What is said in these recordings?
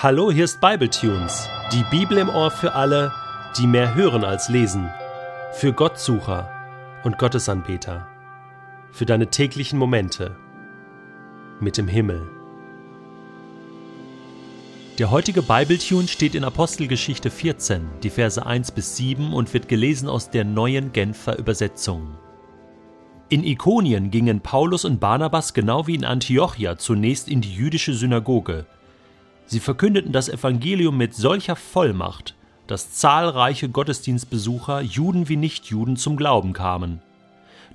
Hallo, hier ist Bibletunes, die Bibel im Ohr für alle, die mehr hören als lesen, für Gottsucher und Gottesanbeter, für deine täglichen Momente mit dem Himmel. Der heutige Bibletune steht in Apostelgeschichte 14, die Verse 1 bis 7 und wird gelesen aus der neuen Genfer Übersetzung. In Ikonien gingen Paulus und Barnabas genau wie in Antiochia zunächst in die jüdische Synagoge. Sie verkündeten das Evangelium mit solcher Vollmacht, dass zahlreiche Gottesdienstbesucher, Juden wie Nichtjuden, zum Glauben kamen.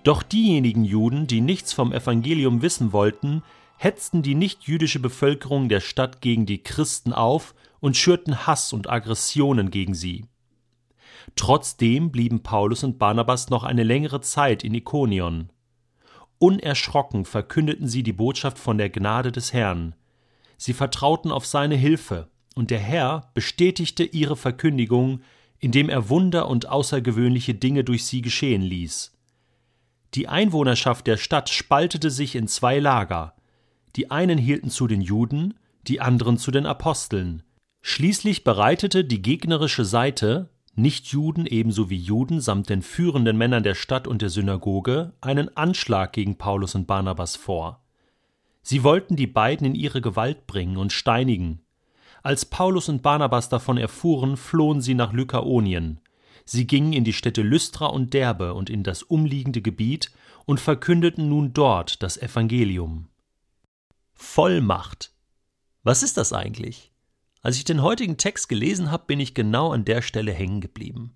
Doch diejenigen Juden, die nichts vom Evangelium wissen wollten, hetzten die nichtjüdische Bevölkerung der Stadt gegen die Christen auf und schürten Hass und Aggressionen gegen sie. Trotzdem blieben Paulus und Barnabas noch eine längere Zeit in Ikonion. Unerschrocken verkündeten sie die Botschaft von der Gnade des Herrn. Sie vertrauten auf seine Hilfe, und der Herr bestätigte ihre Verkündigung, indem er Wunder und außergewöhnliche Dinge durch sie geschehen ließ. Die Einwohnerschaft der Stadt spaltete sich in zwei Lager, die einen hielten zu den Juden, die anderen zu den Aposteln. Schließlich bereitete die gegnerische Seite, Nichtjuden ebenso wie Juden samt den führenden Männern der Stadt und der Synagoge, einen Anschlag gegen Paulus und Barnabas vor. Sie wollten die beiden in ihre Gewalt bringen und steinigen. Als Paulus und Barnabas davon erfuhren, flohen sie nach Lykaonien. Sie gingen in die Städte Lystra und Derbe und in das umliegende Gebiet und verkündeten nun dort das Evangelium. Vollmacht. Was ist das eigentlich? Als ich den heutigen Text gelesen habe, bin ich genau an der Stelle hängen geblieben.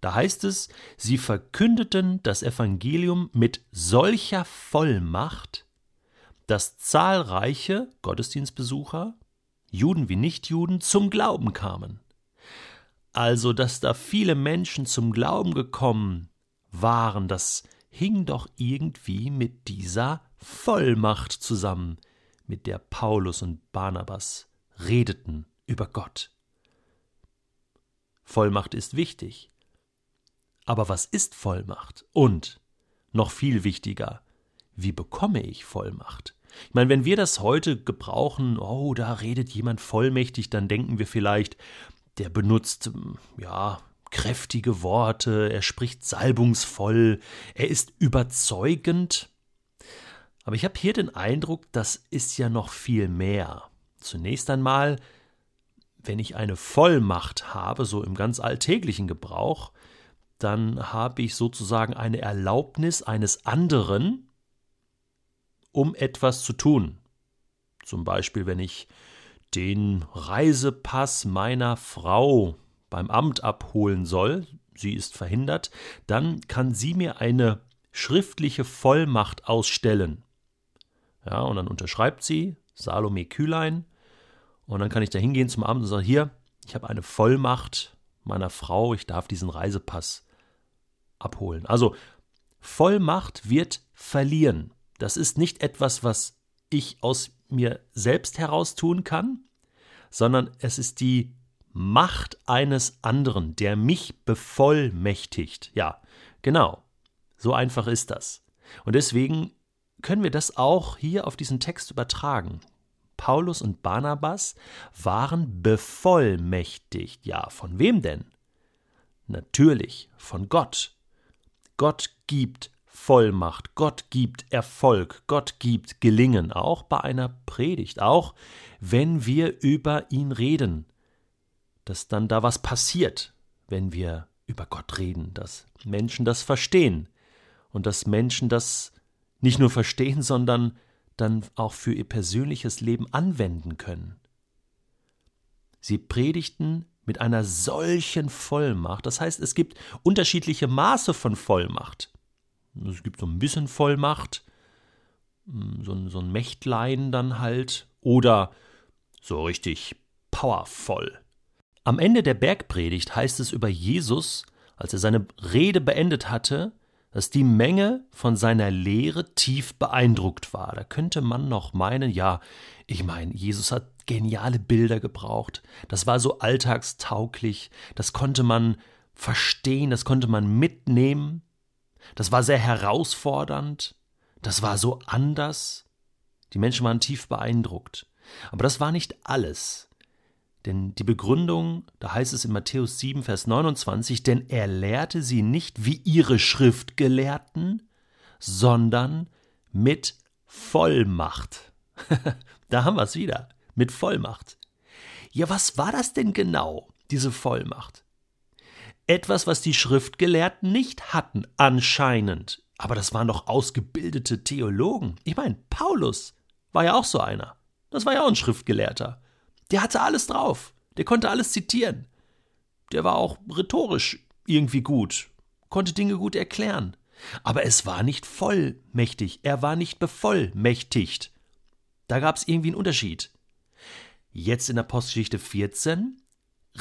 Da heißt es, sie verkündeten das Evangelium mit solcher Vollmacht, dass zahlreiche Gottesdienstbesucher, Juden wie Nichtjuden, zum Glauben kamen. Also, dass da viele Menschen zum Glauben gekommen waren, das hing doch irgendwie mit dieser Vollmacht zusammen, mit der Paulus und Barnabas redeten über Gott. Vollmacht ist wichtig. Aber was ist Vollmacht? Und, noch viel wichtiger, wie bekomme ich Vollmacht? Ich meine, wenn wir das heute gebrauchen, oh, da redet jemand vollmächtig, dann denken wir vielleicht, der benutzt, ja, kräftige Worte, er spricht salbungsvoll, er ist überzeugend. Aber ich habe hier den Eindruck, das ist ja noch viel mehr. Zunächst einmal, wenn ich eine Vollmacht habe, so im ganz alltäglichen Gebrauch, dann habe ich sozusagen eine Erlaubnis eines anderen, um etwas zu tun. Zum Beispiel, wenn ich den Reisepass meiner Frau beim Amt abholen soll, sie ist verhindert, dann kann sie mir eine schriftliche Vollmacht ausstellen. Ja, und dann unterschreibt sie Salome Kühlein. Und dann kann ich da hingehen zum Amt und sagen: Hier, ich habe eine Vollmacht meiner Frau, ich darf diesen Reisepass abholen. Also, Vollmacht wird verlieren. Das ist nicht etwas, was ich aus mir selbst heraus tun kann, sondern es ist die Macht eines anderen, der mich bevollmächtigt. Ja, genau. So einfach ist das. Und deswegen können wir das auch hier auf diesen Text übertragen. Paulus und Barnabas waren bevollmächtigt. Ja, von wem denn? Natürlich von Gott. Gott gibt Vollmacht, Gott gibt Erfolg, Gott gibt Gelingen, auch bei einer Predigt, auch wenn wir über ihn reden, dass dann da was passiert, wenn wir über Gott reden, dass Menschen das verstehen und dass Menschen das nicht nur verstehen, sondern dann auch für ihr persönliches Leben anwenden können. Sie predigten mit einer solchen Vollmacht. Das heißt, es gibt unterschiedliche Maße von Vollmacht. Es gibt so ein bisschen Vollmacht, hm, so ein, so ein Mächtlein dann halt, oder so richtig powervoll. Am Ende der Bergpredigt heißt es über Jesus, als er seine Rede beendet hatte, dass die Menge von seiner Lehre tief beeindruckt war. Da könnte man noch meinen, ja, ich meine, Jesus hat geniale Bilder gebraucht. Das war so alltagstauglich, das konnte man verstehen, das konnte man mitnehmen. Das war sehr herausfordernd, das war so anders. Die Menschen waren tief beeindruckt. Aber das war nicht alles. Denn die Begründung, da heißt es in Matthäus 7, Vers 29, denn er lehrte sie nicht wie ihre Schriftgelehrten, sondern mit Vollmacht. da haben wir es wieder, mit Vollmacht. Ja, was war das denn genau, diese Vollmacht? Etwas, was die Schriftgelehrten nicht hatten, anscheinend. Aber das waren doch ausgebildete Theologen. Ich meine, Paulus war ja auch so einer. Das war ja auch ein Schriftgelehrter. Der hatte alles drauf. Der konnte alles zitieren. Der war auch rhetorisch irgendwie gut, konnte Dinge gut erklären. Aber es war nicht vollmächtig, er war nicht bevollmächtigt. Da gab es irgendwie einen Unterschied. Jetzt in Apostelgeschichte 14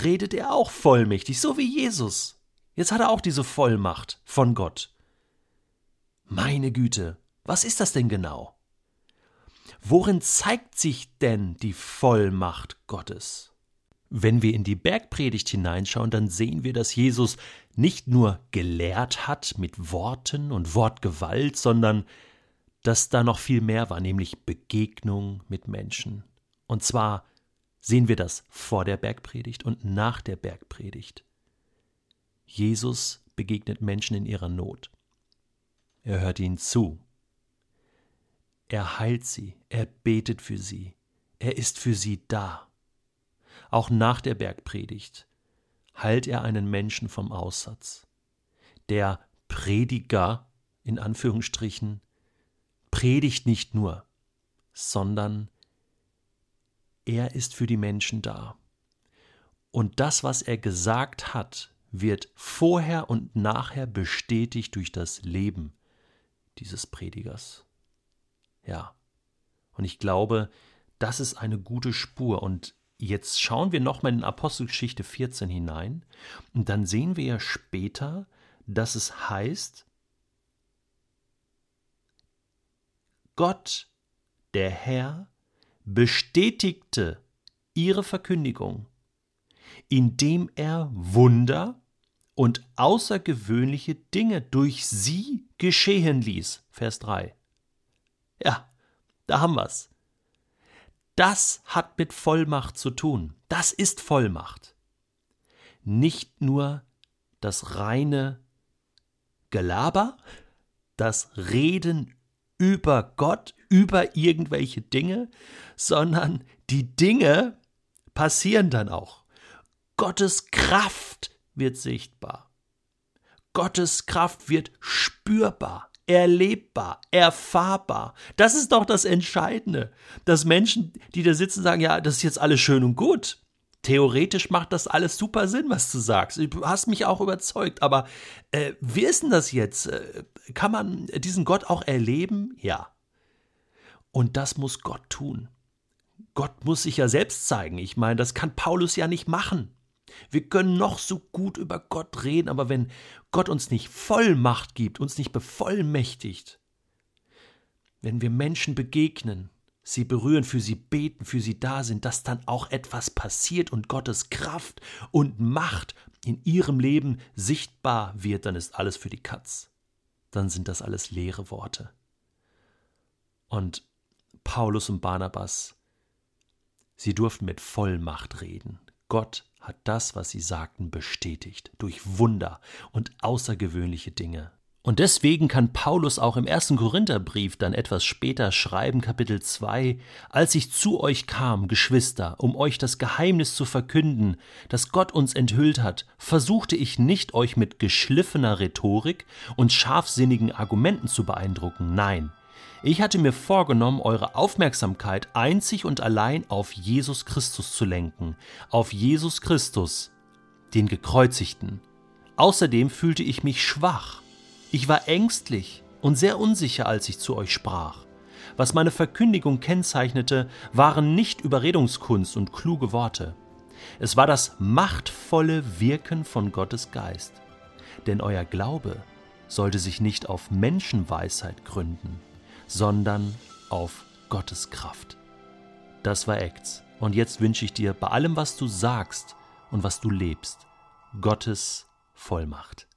redet er auch vollmächtig, so wie Jesus. Jetzt hat er auch diese Vollmacht von Gott. Meine Güte, was ist das denn genau? Worin zeigt sich denn die Vollmacht Gottes? Wenn wir in die Bergpredigt hineinschauen, dann sehen wir, dass Jesus nicht nur gelehrt hat mit Worten und Wortgewalt, sondern dass da noch viel mehr war, nämlich Begegnung mit Menschen. Und zwar sehen wir das vor der Bergpredigt und nach der Bergpredigt. Jesus begegnet Menschen in ihrer Not. Er hört ihnen zu. Er heilt sie, er betet für sie, er ist für sie da. Auch nach der Bergpredigt heilt er einen Menschen vom Aussatz. Der Prediger, in Anführungsstrichen, predigt nicht nur, sondern er ist für die Menschen da. Und das, was er gesagt hat, wird vorher und nachher bestätigt durch das Leben dieses Predigers. Ja. Und ich glaube, das ist eine gute Spur. Und jetzt schauen wir nochmal in Apostelgeschichte 14 hinein. Und dann sehen wir ja später, dass es heißt, Gott, der Herr, bestätigte ihre Verkündigung, indem er Wunder und außergewöhnliche Dinge durch sie geschehen ließ. Vers 3. Ja, da haben wir's. Das hat mit Vollmacht zu tun. Das ist Vollmacht. Nicht nur das reine Gelaber, das Reden über Gott, über irgendwelche Dinge, sondern die Dinge passieren dann auch. Gottes Kraft wird sichtbar. Gottes Kraft wird spürbar, erlebbar, erfahrbar. Das ist doch das Entscheidende, dass Menschen, die da sitzen, sagen, ja, das ist jetzt alles schön und gut. Theoretisch macht das alles super Sinn, was du sagst. Du hast mich auch überzeugt. Aber äh, wie ist denn das jetzt? Äh, kann man diesen Gott auch erleben? Ja. Und das muss Gott tun. Gott muss sich ja selbst zeigen. Ich meine, das kann Paulus ja nicht machen. Wir können noch so gut über Gott reden, aber wenn Gott uns nicht Vollmacht gibt, uns nicht bevollmächtigt, wenn wir Menschen begegnen, sie berühren, für sie beten, für sie da sind, dass dann auch etwas passiert und Gottes Kraft und Macht in ihrem Leben sichtbar wird, dann ist alles für die Katz. Dann sind das alles leere Worte. Und Paulus und Barnabas, sie durften mit Vollmacht reden. Gott hat das, was sie sagten, bestätigt durch Wunder und außergewöhnliche Dinge. Und deswegen kann Paulus auch im ersten Korintherbrief dann etwas später schreiben, Kapitel 2, als ich zu euch kam, Geschwister, um euch das Geheimnis zu verkünden, das Gott uns enthüllt hat, versuchte ich nicht, euch mit geschliffener Rhetorik und scharfsinnigen Argumenten zu beeindrucken, nein, ich hatte mir vorgenommen, eure Aufmerksamkeit einzig und allein auf Jesus Christus zu lenken, auf Jesus Christus, den Gekreuzigten. Außerdem fühlte ich mich schwach. Ich war ängstlich und sehr unsicher, als ich zu euch sprach. Was meine Verkündigung kennzeichnete, waren nicht Überredungskunst und kluge Worte. Es war das machtvolle Wirken von Gottes Geist. Denn euer Glaube sollte sich nicht auf Menschenweisheit gründen, sondern auf Gottes Kraft. Das war Acts. Und jetzt wünsche ich dir bei allem, was du sagst und was du lebst, Gottes Vollmacht.